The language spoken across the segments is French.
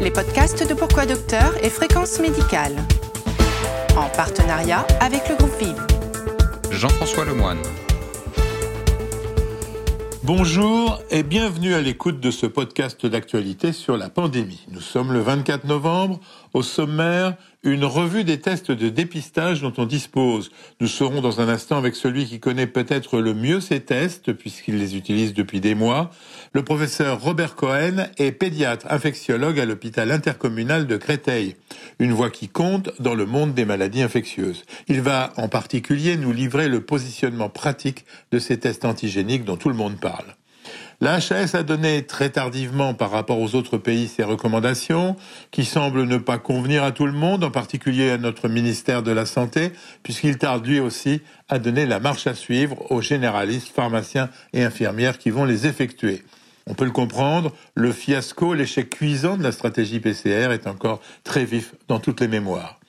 les podcasts de Pourquoi Docteur et Fréquence Médicale. En partenariat avec le groupe Vive. Jean-François Lemoine. Bonjour et bienvenue à l'écoute de ce podcast d'actualité sur la pandémie. Nous sommes le 24 novembre. Au sommaire, une revue des tests de dépistage dont on dispose. Nous serons dans un instant avec celui qui connaît peut-être le mieux ces tests, puisqu'il les utilise depuis des mois. Le professeur Robert Cohen est pédiatre infectiologue à l'hôpital intercommunal de Créteil. Une voix qui compte dans le monde des maladies infectieuses. Il va en particulier nous livrer le positionnement pratique de ces tests antigéniques dont tout le monde parle. La a donné très tardivement par rapport aux autres pays ses recommandations, qui semblent ne pas convenir à tout le monde, en particulier à notre ministère de la Santé, puisqu'il tarde lui aussi à donner la marche à suivre aux généralistes, pharmaciens et infirmières qui vont les effectuer. On peut le comprendre, le fiasco, l'échec cuisant de la stratégie PCR est encore très vif dans toutes les mémoires.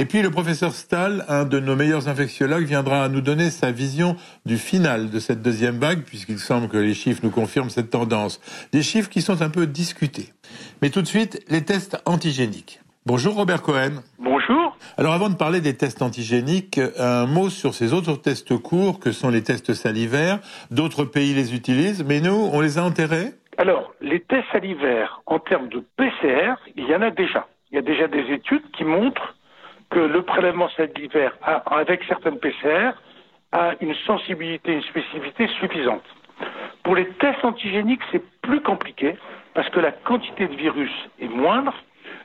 Et puis le professeur Stahl, un de nos meilleurs infectiologues, viendra nous donner sa vision du final de cette deuxième vague, puisqu'il semble que les chiffres nous confirment cette tendance. Des chiffres qui sont un peu discutés. Mais tout de suite, les tests antigéniques. Bonjour Robert Cohen. Bonjour. Alors avant de parler des tests antigéniques, un mot sur ces autres tests courts que sont les tests salivaires. D'autres pays les utilisent, mais nous, on les a enterrés? Alors, les tests salivaires, en termes de PCR, il y en a déjà. Il y a déjà des études qui montrent que le prélèvement salivaire, avec certaines PCR, a une sensibilité, une spécificité suffisante. Pour les tests antigéniques, c'est plus compliqué parce que la quantité de virus est moindre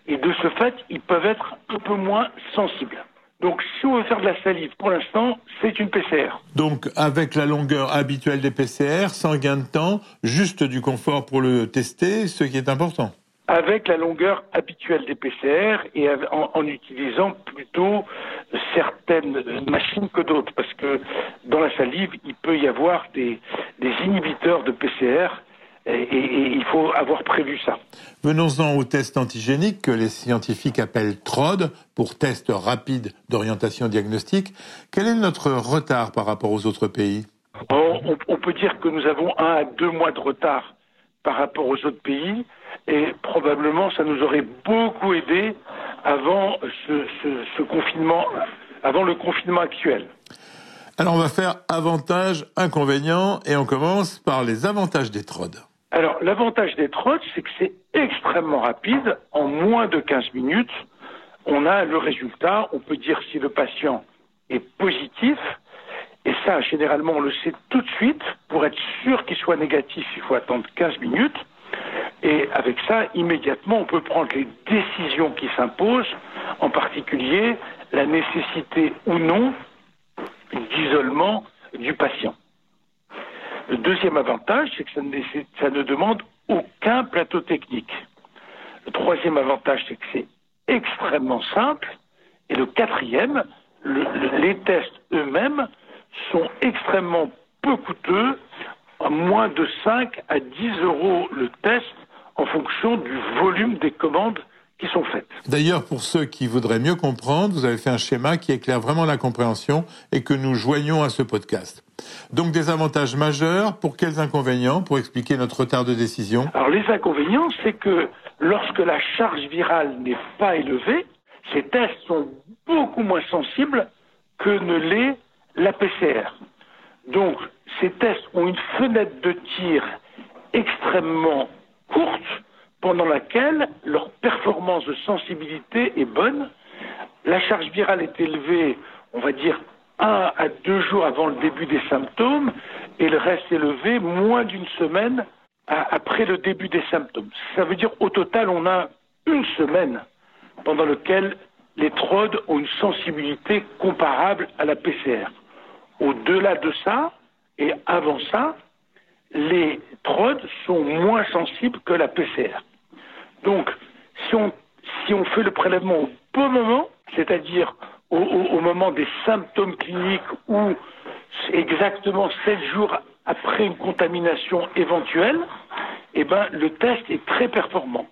et de ce fait, ils peuvent être un peu moins sensibles. Donc, si on veut faire de la salive, pour l'instant, c'est une PCR. Donc, avec la longueur habituelle des PCR, sans gain de temps, juste du confort pour le tester, ce qui est important avec la longueur habituelle des PCR et en, utilisant plutôt certaines machines que d'autres, parce que dans la salive, il peut y avoir des, inhibiteurs de PCR et, il faut avoir prévu ça. Venons-en au test antigénique que les scientifiques appellent TROD, pour test rapide d'orientation diagnostique. Quel est notre retard par rapport aux autres pays? On peut dire que nous avons un à deux mois de retard par rapport aux autres pays et probablement ça nous aurait beaucoup aidé avant ce, confinement, avant le confinement actuel. Alors on va faire avantages, inconvénients et on commence par les avantages des TROD. Alors l'avantage des TROD, c'est que c'est extrêmement rapide. En moins de 15 minutes, on a le résultat. On peut dire si le patient est positif. Et ça, généralement, on le sait tout de suite. Pour être sûr qu'il soit négatif, il faut attendre 15 minutes. Et avec ça, immédiatement, on peut prendre les décisions qui s'imposent, en particulier la nécessité ou non d'isolement du patient. Le deuxième avantage, c'est que ça ne, demande aucun plateau technique. Le troisième avantage, c'est que c'est extrêmement simple. Et le quatrième, les tests eux-mêmes sont extrêmement peu coûteux, à moins de 5 à 10 euros le test en fonction du volume des commandes qui sont faites. D'ailleurs, pour ceux qui voudraient mieux comprendre, vous avez fait un schéma qui éclaire vraiment la compréhension et que nous joignons à ce podcast. Donc des avantages majeurs, pour quels inconvénients, pour expliquer notre retard de décision? Alors les inconvénients, c'est que lorsque la charge virale n'est pas élevée, ces tests sont beaucoup moins sensibles que ne l'est la PCR. Donc ces tests ont une fenêtre de tir extrêmement courte pendant laquelle leur performance de sensibilité est bonne. La charge virale est élevée, on va dire, un à deux jours avant le début des symptômes et le reste élevé moins d'une semaine après le début des symptômes. Ça veut dire au total, on a une semaine pendant laquelle les TROD ont une sensibilité comparable à la PCR. Au-delà de ça, et avant ça, les TROD sont moins sensibles que la PCR. Donc, si on, si on fait le prélèvement au bon moment, c'est-à-dire au, moment des symptômes cliniques ou exactement 7 jours après une contamination éventuelle, eh ben, le test est très performant.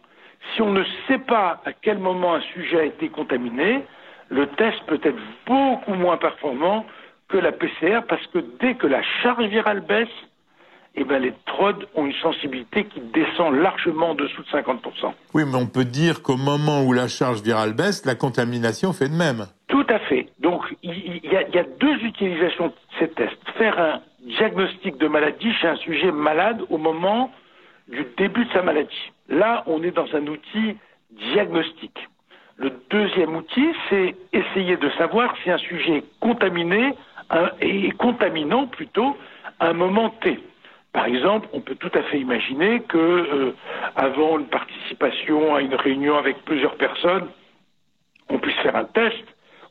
Si on ne sait pas à quel moment un sujet a été contaminé, le test peut être beaucoup moins performant que la PCR parce que dès que la charge virale baisse, eh ben, les TROD ont une sensibilité qui descend largement en dessous de 50%. Oui, mais on peut dire qu'au moment où la charge virale baisse, la contamination fait de même. Tout à fait. Donc, il y, y a deux utilisations de ces tests. Faire un diagnostic de maladie chez un sujet malade au moment du début de sa maladie. Là, on est dans un outil diagnostique. Le deuxième outil, c'est essayer de savoir si un sujet est contaminé et contaminant plutôt à un moment T. Par exemple, on peut tout à fait imaginer que euh, avant une participation à une réunion avec plusieurs personnes, on puisse faire un test.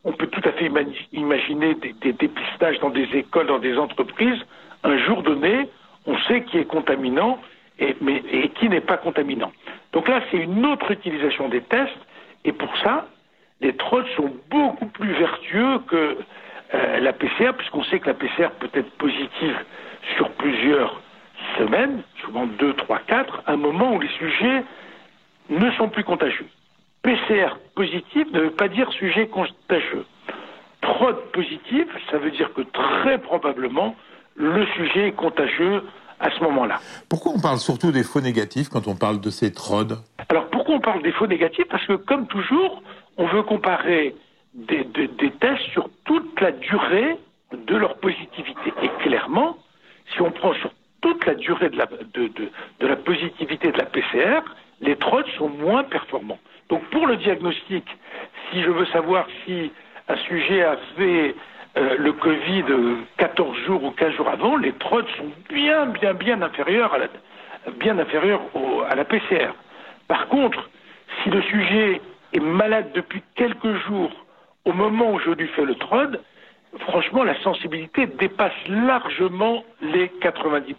On peut tout à fait imaginer des, dépistages dans des écoles, dans des entreprises. Un jour donné, on sait qui est contaminant et qui n'est pas contaminant. Donc là, c'est une autre utilisation des tests. Et pour ça, les trolls sont beaucoup plus vertueux que euh, la PCR, puisqu'on sait que la PCR peut être positive sur plusieurs semaines, souvent 2, 3, 4, à un moment où les sujets ne sont plus contagieux. PCR positif ne veut pas dire sujet contagieux. TROD positif, ça veut dire que très probablement le sujet est contagieux à ce moment-là. Pourquoi on parle surtout des faux négatifs quand on parle de ces TROD Alors pourquoi on parle des faux négatifs? Parce que comme toujours, on veut comparer des, des, des tests sur toute la durée de leur positivité. Et clairement, si on prend sur toute la durée de la, de, de, de la positivité de la PCR, les TROD sont moins performants. Donc pour le diagnostic, si je veux savoir si un sujet a fait euh, le Covid 14 jours ou 15 jours avant, les TROD sont bien, bien, bien inférieurs à la, bien à la PCR. Par contre, si le sujet est malade depuis quelques jours au moment où je lui fais le TROD, franchement, la sensibilité dépasse largement les 90%.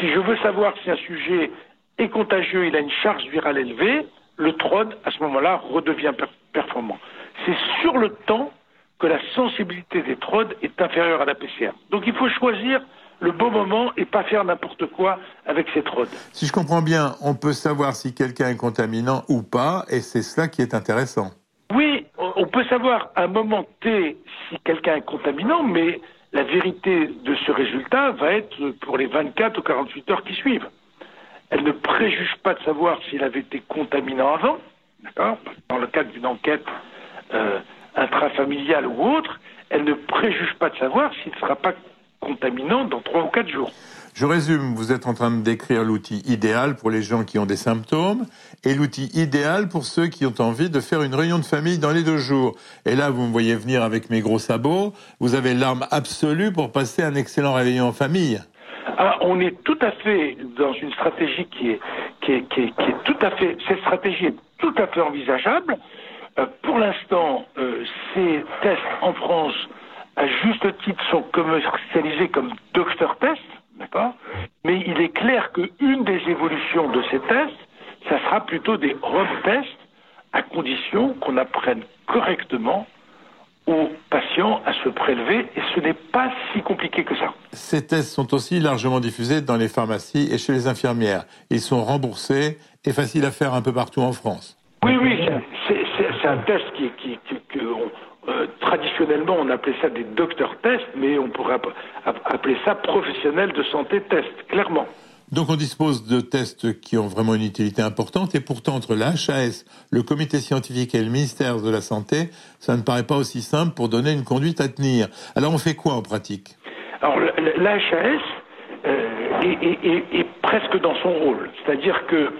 Si je veux savoir si un sujet est contagieux, il a une charge virale élevée, le TROD, à ce moment-là, redevient per performant. C'est sur le temps que la sensibilité des TROD est inférieure à la PCR. Donc il faut choisir le bon moment et pas faire n'importe quoi avec ces TROD. Si je comprends bien, on peut savoir si quelqu'un est contaminant ou pas, et c'est cela qui est intéressant. Oui, on peut savoir à un moment T si quelqu'un est contaminant, mais la vérité de ce résultat va être pour les 24 ou 48 heures qui suivent. Elle ne préjuge pas de savoir s'il avait été contaminant avant, d'accord? Dans le cadre d'une enquête euh, intrafamiliale ou autre, elle ne préjuge pas de savoir s'il ne sera pas contaminant dans 3 ou 4 jours. Je résume, vous êtes en train de décrire l'outil idéal pour les gens qui ont des symptômes et l'outil idéal pour ceux qui ont envie de faire une réunion de famille dans les deux jours. Et là, vous me voyez venir avec mes gros sabots, vous avez l'arme absolue pour passer un excellent réveillon en famille. Ah, on est tout à fait dans une stratégie qui est, qui est, qui est, qui est tout à fait, cette stratégie est tout à fait envisageable. Euh, pour l'instant, euh, ces tests en France, à juste titre, sont commercialisés comme docteur test, d'accord? Mais il est clair qu'une des évolutions de ces tests, ça sera plutôt des home tests, à condition qu'on apprenne correctement aux patients à se prélever et ce n'est pas si compliqué que ça. Ces tests sont aussi largement diffusés dans les pharmacies et chez les infirmières. Ils sont remboursés et faciles à faire un peu partout en France. Oui, oui, un test qui, qui, qui que on, euh, traditionnellement on appelait ça des docteurs tests, mais on pourrait appeler ça professionnels de santé test, clairement. Donc on dispose de tests qui ont vraiment une utilité importante et pourtant entre l'HAS, le comité scientifique et le ministère de la Santé, ça ne paraît pas aussi simple pour donner une conduite à tenir. Alors on fait quoi en pratique? Alors l'HAS euh, est, est, est, est, presque dans son rôle, c'est-à-dire que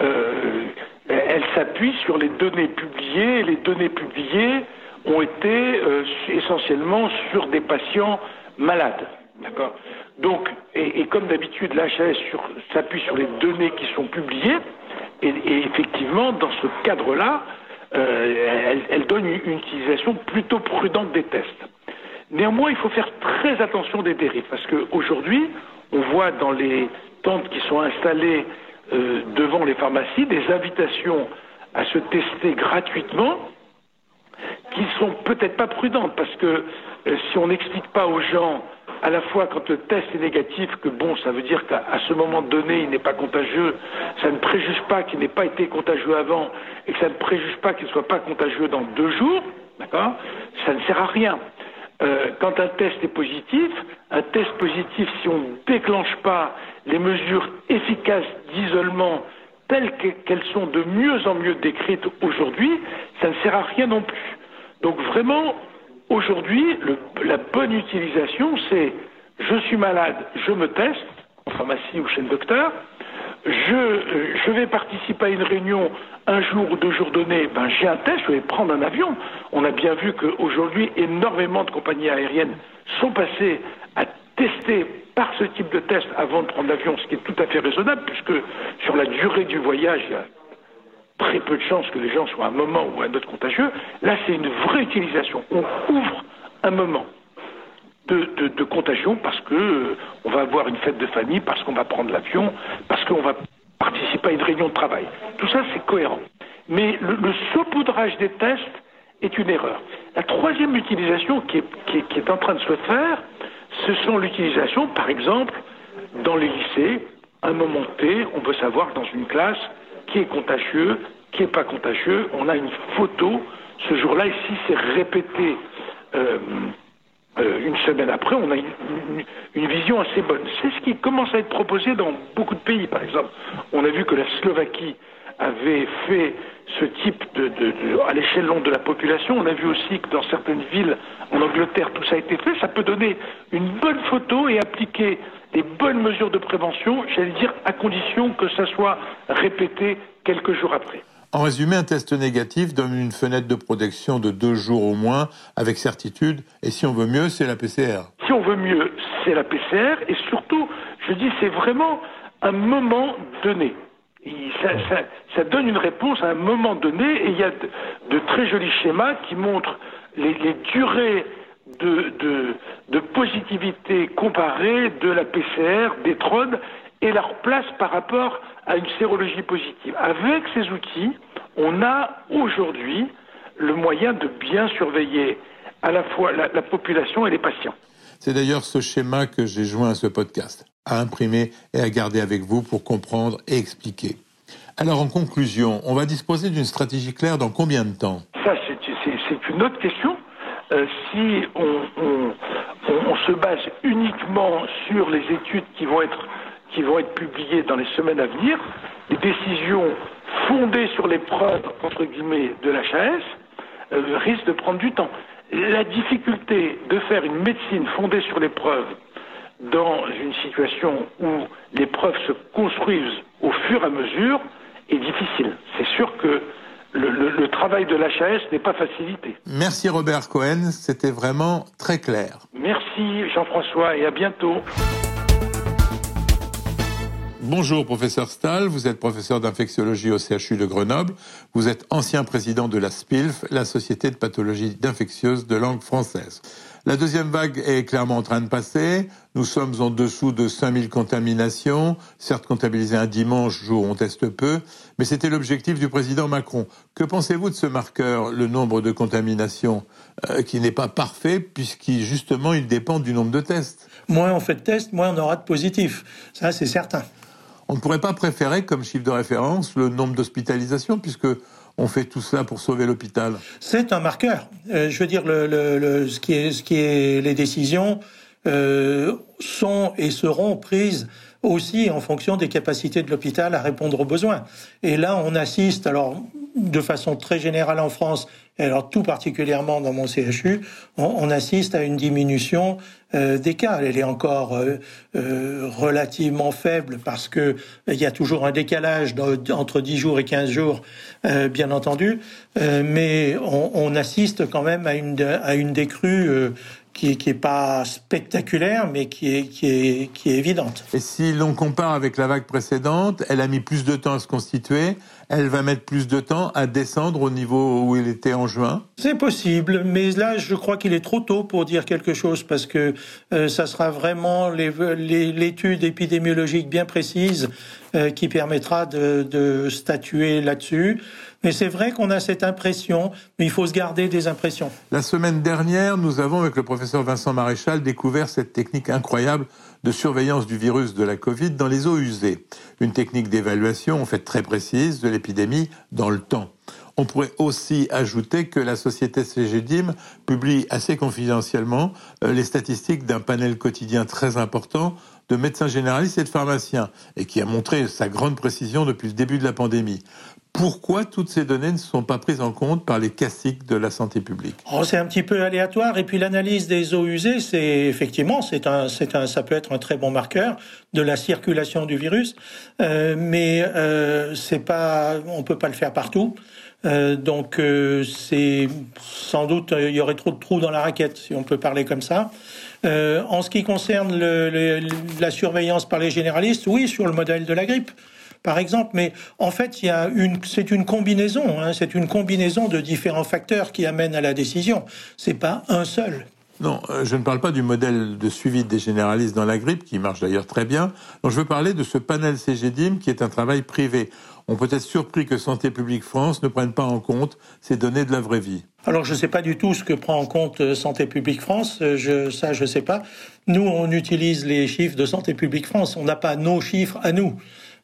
euh, elle s'appuie sur les données publiées et les données publiées ont été euh, essentiellement sur des patients malades. D'accord? Donc, et, comme d'habitude, l'HAS s'appuie sur les données qui sont publiées, et, effectivement, dans ce cadre-là, euh, elle, elle, donne une, une, utilisation plutôt prudente des tests. Néanmoins, il faut faire très attention des dérives, parce qu'aujourd'hui, on voit dans les tentes qui sont installées euh, devant les pharmacies des invitations à se tester gratuitement, qui sont peut-être pas prudentes, parce que euh, si on n'explique pas aux gens à la fois quand le test est négatif, que bon, ça veut dire qu'à ce moment donné, il n'est pas contagieux, ça ne préjuge pas qu'il n'ait pas été contagieux avant, et que ça ne préjuge pas qu'il ne soit pas contagieux dans deux jours, d'accord Ça ne sert à rien. Euh, quand un test est positif, un test positif, si on ne déclenche pas les mesures efficaces d'isolement telles qu'elles sont de mieux en mieux décrites aujourd'hui, ça ne sert à rien non plus. Donc vraiment, aujourd'hui, la bonne utilisation, c'est je suis malade, je me teste, en pharmacie ou chez le docteur, je, vais participer à une réunion un jour ou deux jours donnés, ben, j'ai un test, je vais prendre un avion. On a bien vu qu'aujourd'hui, énormément de compagnies aériennes sont passées à tester par ce type de test avant de prendre l'avion, ce qui est tout à fait raisonnable, puisque sur la durée du voyage, il y a très peu de chances que les gens soient à un moment ou à un autre contagieux. Là, c'est une vraie utilisation. On ouvre un moment de, contagion parce que euh, on va avoir une fête de famille, parce qu'on va prendre l'avion, parce qu'on va participer à une réunion de travail. Tout ça, c'est cohérent. Mais le, saupoudrage des tests est une erreur. La troisième utilisation qui est, en train de se faire, ce sont l'utilisation, par exemple, dans les lycées, à un moment T, on veut savoir dans une classe qui est contagieux, qui n'est pas contagieux. On a une photo ce jour-là, et si c'est répété euh, euh, une semaine après, on a une, vision assez bonne. C'est ce qui commence à être proposé dans beaucoup de pays, par exemple. On a vu que la Slovaquie avait fait ce type de, à l'échelon de la population. On a vu aussi que dans certaines villes en Angleterre, tout ça a été fait. Ça peut donner une bonne photo et appliquer des bonnes mesures de prévention, j'allais dire, à condition que ça soit répété quelques jours après. En résumé, un test négatif donne une fenêtre de protection de deux jours au moins, avec certitude. Et si on veut mieux, c'est la PCR. Si on veut mieux, c'est la PCR. Et surtout, je dis, c'est vraiment un moment donné. Ça, donne une réponse à un moment donné. Et il y a de, très jolis schémas qui montrent les, durées de, positivité comparée de la PCR, des TROD, et leur place par rapport à une sérologie positive. Avec ces outils, on a aujourd'hui le moyen de bien surveiller à la fois la, population et les patients. C'est d'ailleurs ce schéma que j'ai joint à ce podcast, à imprimer et à garder avec vous pour comprendre et expliquer. Alors en conclusion, on va disposer d'une stratégie claire dans combien de temps? Ça, c'est une autre question. Euh, si on, on, se base uniquement sur les études qui vont être qui vont être publiées dans les semaines à venir, les décisions fondées sur les preuves, entre guillemets, de l'HAS, euh, risquent de prendre du temps. La difficulté de faire une médecine fondée sur les preuves dans une situation où les preuves se construisent au fur et à mesure est difficile. C'est sûr que le, le travail de l'HAS n'est pas facilité. Merci Robert Cohen, c'était vraiment très clair. Merci Jean-François et à bientôt. Bonjour, professeur Stahl. Vous êtes professeur d'infectiologie au CHU de Grenoble. Vous êtes ancien président de la SPILF, la Société de pathologie d'infectieuse de langue française. La deuxième vague est clairement en train de passer. Nous sommes en dessous de 5000 contaminations, certes comptabilisées un dimanche, jour où on teste peu, mais c'était l'objectif du président Macron. Que pensez-vous de ce marqueur, le nombre de contaminations, euh, qui n'est pas parfait, puisqu'il justement il dépend du nombre de tests? Moins on fait de tests, moins on aura de positifs. Ça, c'est certain. On ne pourrait pas préférer comme chiffre de référence le nombre d'hospitalisations, puisque on fait tout cela pour sauver l'hôpital. C'est un marqueur. Euh, je veux dire, ce qui est les décisions euh, sont et seront prises aussi en fonction des capacités de l'hôpital à répondre aux besoins. Et là, on assiste, alors de façon très générale en France, et alors tout particulièrement dans mon CHU, on, assiste à une diminution euh. Elle est encore euh, euh, relativement faible parce que il y a toujours un décalage entre 10 jours et 15 jours, bien entendu, mais on, on, assiste quand même à une, à une décrue qui n'est qui est pas spectaculaire, mais qui est, qui, est, qui est évidente. Et si l'on compare avec la vague précédente, elle a mis plus de temps à se constituer, elle va mettre plus de temps à descendre au niveau où il était en juin C'est possible, mais là, je crois qu'il est trop tôt pour dire quelque chose, parce que euh, ça sera vraiment l'étude épidémiologique bien précise qui permettra de, de statuer là-dessus. Mais c'est vrai qu'on a cette impression, mais il faut se garder des impressions. La semaine dernière, nous avons, avec le professeur Vincent Maréchal, découvert cette technique incroyable de surveillance du virus de la Covid dans les eaux usées. Une technique d'évaluation, en fait, très précise de l'épidémie dans le temps. On pourrait aussi ajouter que la société CGDIM publie assez confidentiellement euh, les statistiques d'un panel quotidien très important de médecins généralistes et de pharmaciens, et qui a montré sa grande précision depuis le début de la pandémie. Pourquoi toutes ces données ne sont pas prises en compte par les classiques de la santé publique? Oh, C'est un petit peu aléatoire. Et puis l'analyse des eaux usées, c'est effectivement, c'est un, ça peut être un très bon marqueur de la circulation du virus, euh, mais euh, c'est pas, on peut pas le faire partout. Euh, donc euh, c'est sans doute il y aurait trop de trous dans la raquette si on peut parler comme ça. Euh, en ce qui concerne la surveillance par les généralistes, oui, sur le modèle de la grippe par exemple. Mais en fait, c'est une combinaison, hein, c'est une combinaison de différents facteurs qui amènent à la décision. C'est pas un seul. Non, euh, je ne parle pas du modèle de suivi des généralistes dans la grippe, qui marche d'ailleurs très bien. Je veux parler de ce panel CGDIM, qui est un travail privé. On peut être surpris que Santé publique France ne prenne pas en compte ces données de la vraie vie. Alors, je ne sais pas du tout ce que prend en compte euh, Santé publique France. Euh, ça, je ne sais pas. Nous, on utilise les chiffres de Santé publique France. On n'a pas nos chiffres à nous.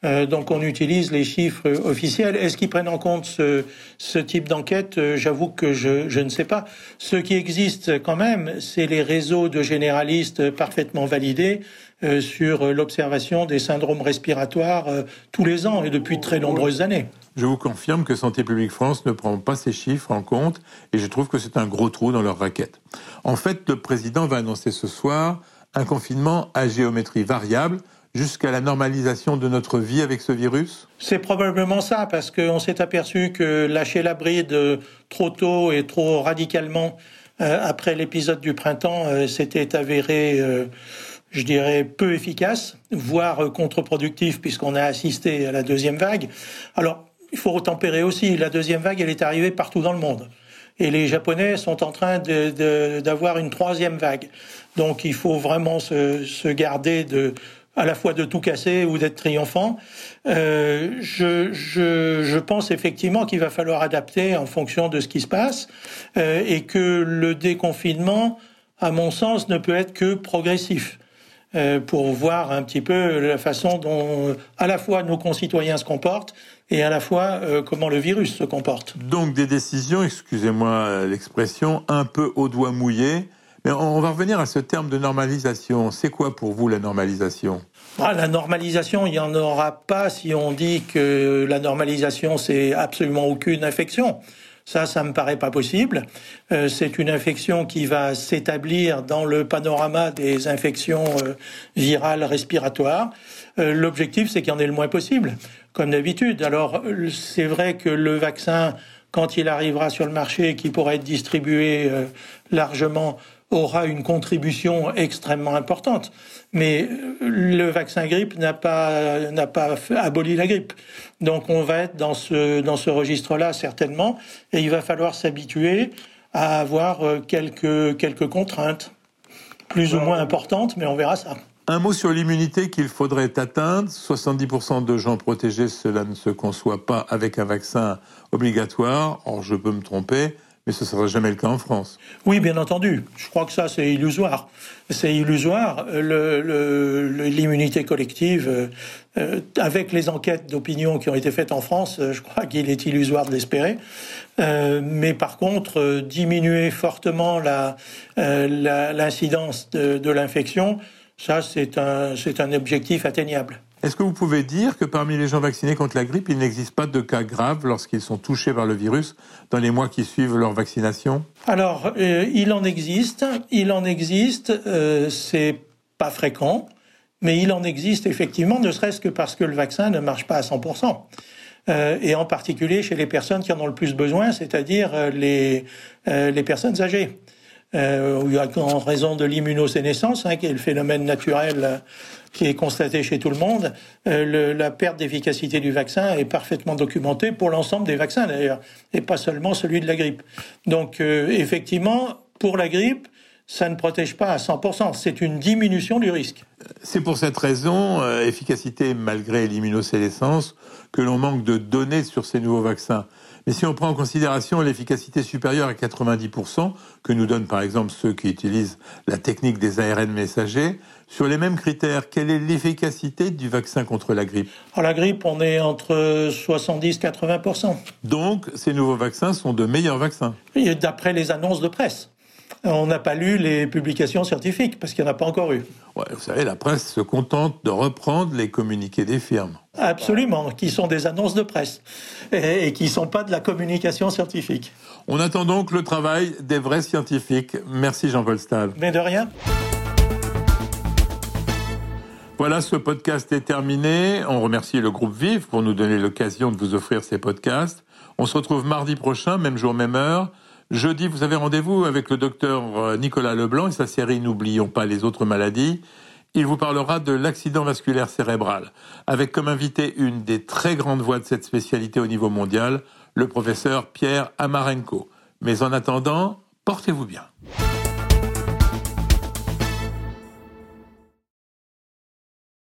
Euh, donc on utilise les chiffres officiels. Est-ce qu'ils prennent en compte ce, type d'enquête? Euh, J'avoue que je, je, ne sais pas. Ce qui existe quand même, c'est les réseaux de généralistes parfaitement validés euh, sur l'observation des syndromes respiratoires tous les ans et depuis très nombreuses années. Je vous confirme que Santé publique France ne prend pas ces chiffres en compte et je trouve que c'est un gros trou dans leur raquette. En fait, le président va annoncer ce soir un confinement à géométrie variable jusqu'à la normalisation de notre vie avec ce virus C'est probablement ça, parce qu'on s'est aperçu que lâcher la bride trop tôt et trop radicalement euh, après l'épisode du printemps, euh, s'était avéré, euh, je dirais, peu efficace, voire contre-productif, puisqu'on a assisté à la deuxième vague. Alors, il faut tempérer aussi. La deuxième vague, elle est arrivée partout dans le monde. Et les Japonais sont en train d'avoir une troisième vague. Donc il faut vraiment se garder de, à la fois de tout casser ou d'être triomphant. Euh, je, pense effectivement qu'il va falloir adapter en fonction de ce qui se passe euh, et que le déconfinement, à mon sens, ne peut être que progressif. Euh, pour voir un petit peu la façon dont à la fois nos concitoyens se comportent et à la fois comment le virus se comporte. Donc des décisions, excusez-moi l'expression, un peu au doigt mouillé mais on va revenir à ce terme de normalisation. C'est quoi pour vous la normalisation? Ah, La normalisation, il n'y en aura pas si on dit que la normalisation, c'est absolument aucune infection. Ça, ça me paraît pas possible. Euh, c'est une infection qui va s'établir dans le panorama des infections euh, virales respiratoires. Euh, l'objectif, c'est qu'il y en ait le moins possible, comme d'habitude. Alors, c'est vrai que le vaccin, quand il arrivera sur le marché, qui pourra être distribué largement, aura une contribution extrêmement importante. Mais euh, le vaccin grippe n'a pas, n'a pas aboli la grippe. Donc on va être dans ce, dans ce registre-là certainement, et il va falloir s'habituer à avoir euh, quelques, quelques contraintes, plus ou moins importantes, mais on verra ça. Un mot sur l'immunité qu'il faudrait atteindre. 70% de gens protégés, cela ne se conçoit pas avec un vaccin obligatoire. Or, je peux me tromper mais ce ne sera jamais le cas en France. Oui, bien entendu. Je crois que ça, c'est illusoire. C'est illusoire. L'immunité collective, euh, euh, avec les enquêtes d'opinion qui ont été faites en France, euh, je crois qu'il est illusoire de l'espérer. mais par contre, diminuer fortement l'incidence de, l'infection, ça, c'est un objectif atteignable. Est-ce que vous pouvez dire que parmi les gens vaccinés contre la grippe, il n'existe pas de cas graves lorsqu'ils sont touchés par le virus dans les mois qui suivent leur vaccination? Alors, euh, il en existe, il en existe, euh, c'est pas fréquent, mais il en existe effectivement, ne serait-ce que parce que le vaccin ne marche pas à 100%. Euh, et en particulier chez les personnes qui en ont le plus besoin, c'est-à-dire les, les personnes âgées. Euh, en raison de l'immunosénescence, hein, qui est le phénomène naturel qui est constaté chez tout le monde, euh, la perte d'efficacité du vaccin est parfaitement documentée pour l'ensemble des vaccins d'ailleurs, et pas seulement celui de la grippe. Donc euh, effectivement, pour la grippe, ça ne protège pas à 100%, c'est une diminution du risque. C'est pour cette raison, euh, efficacité malgré l'immunosénescence, que l'on manque de données sur ces nouveaux vaccins. Mais si on prend en considération l'efficacité supérieure à 90%, que nous donnent par exemple ceux qui utilisent la technique des ARN messagers, sur les mêmes critères, quelle est l'efficacité du vaccin contre la grippe? En la grippe, on est entre 70 80%. Donc, ces nouveaux vaccins sont de meilleurs vaccins D'après les annonces de presse. On n'a pas lu les publications scientifiques parce qu'il n'y en a pas encore eu. Ouais, vous savez, la presse se contente de reprendre les communiqués des firmes. Absolument, qui sont des annonces de presse et, qui ne sont pas de la communication scientifique. On attend donc le travail des vrais scientifiques. Merci Jean-Paul Stahl. Mais de rien. Voilà, ce podcast est terminé. On remercie le groupe Vive pour nous donner l'occasion de vous offrir ces podcasts. On se retrouve mardi prochain, même jour, même heure. Jeudi, vous avez rendez-vous avec le docteur euh, Nicolas Leblanc et sa série N'oublions pas les autres maladies. Il vous parlera de l'accident vasculaire cérébral, avec comme invité une des très grandes voix de cette spécialité au niveau mondial, le professeur Pierre Amarenko. Mais en attendant, portez-vous bien.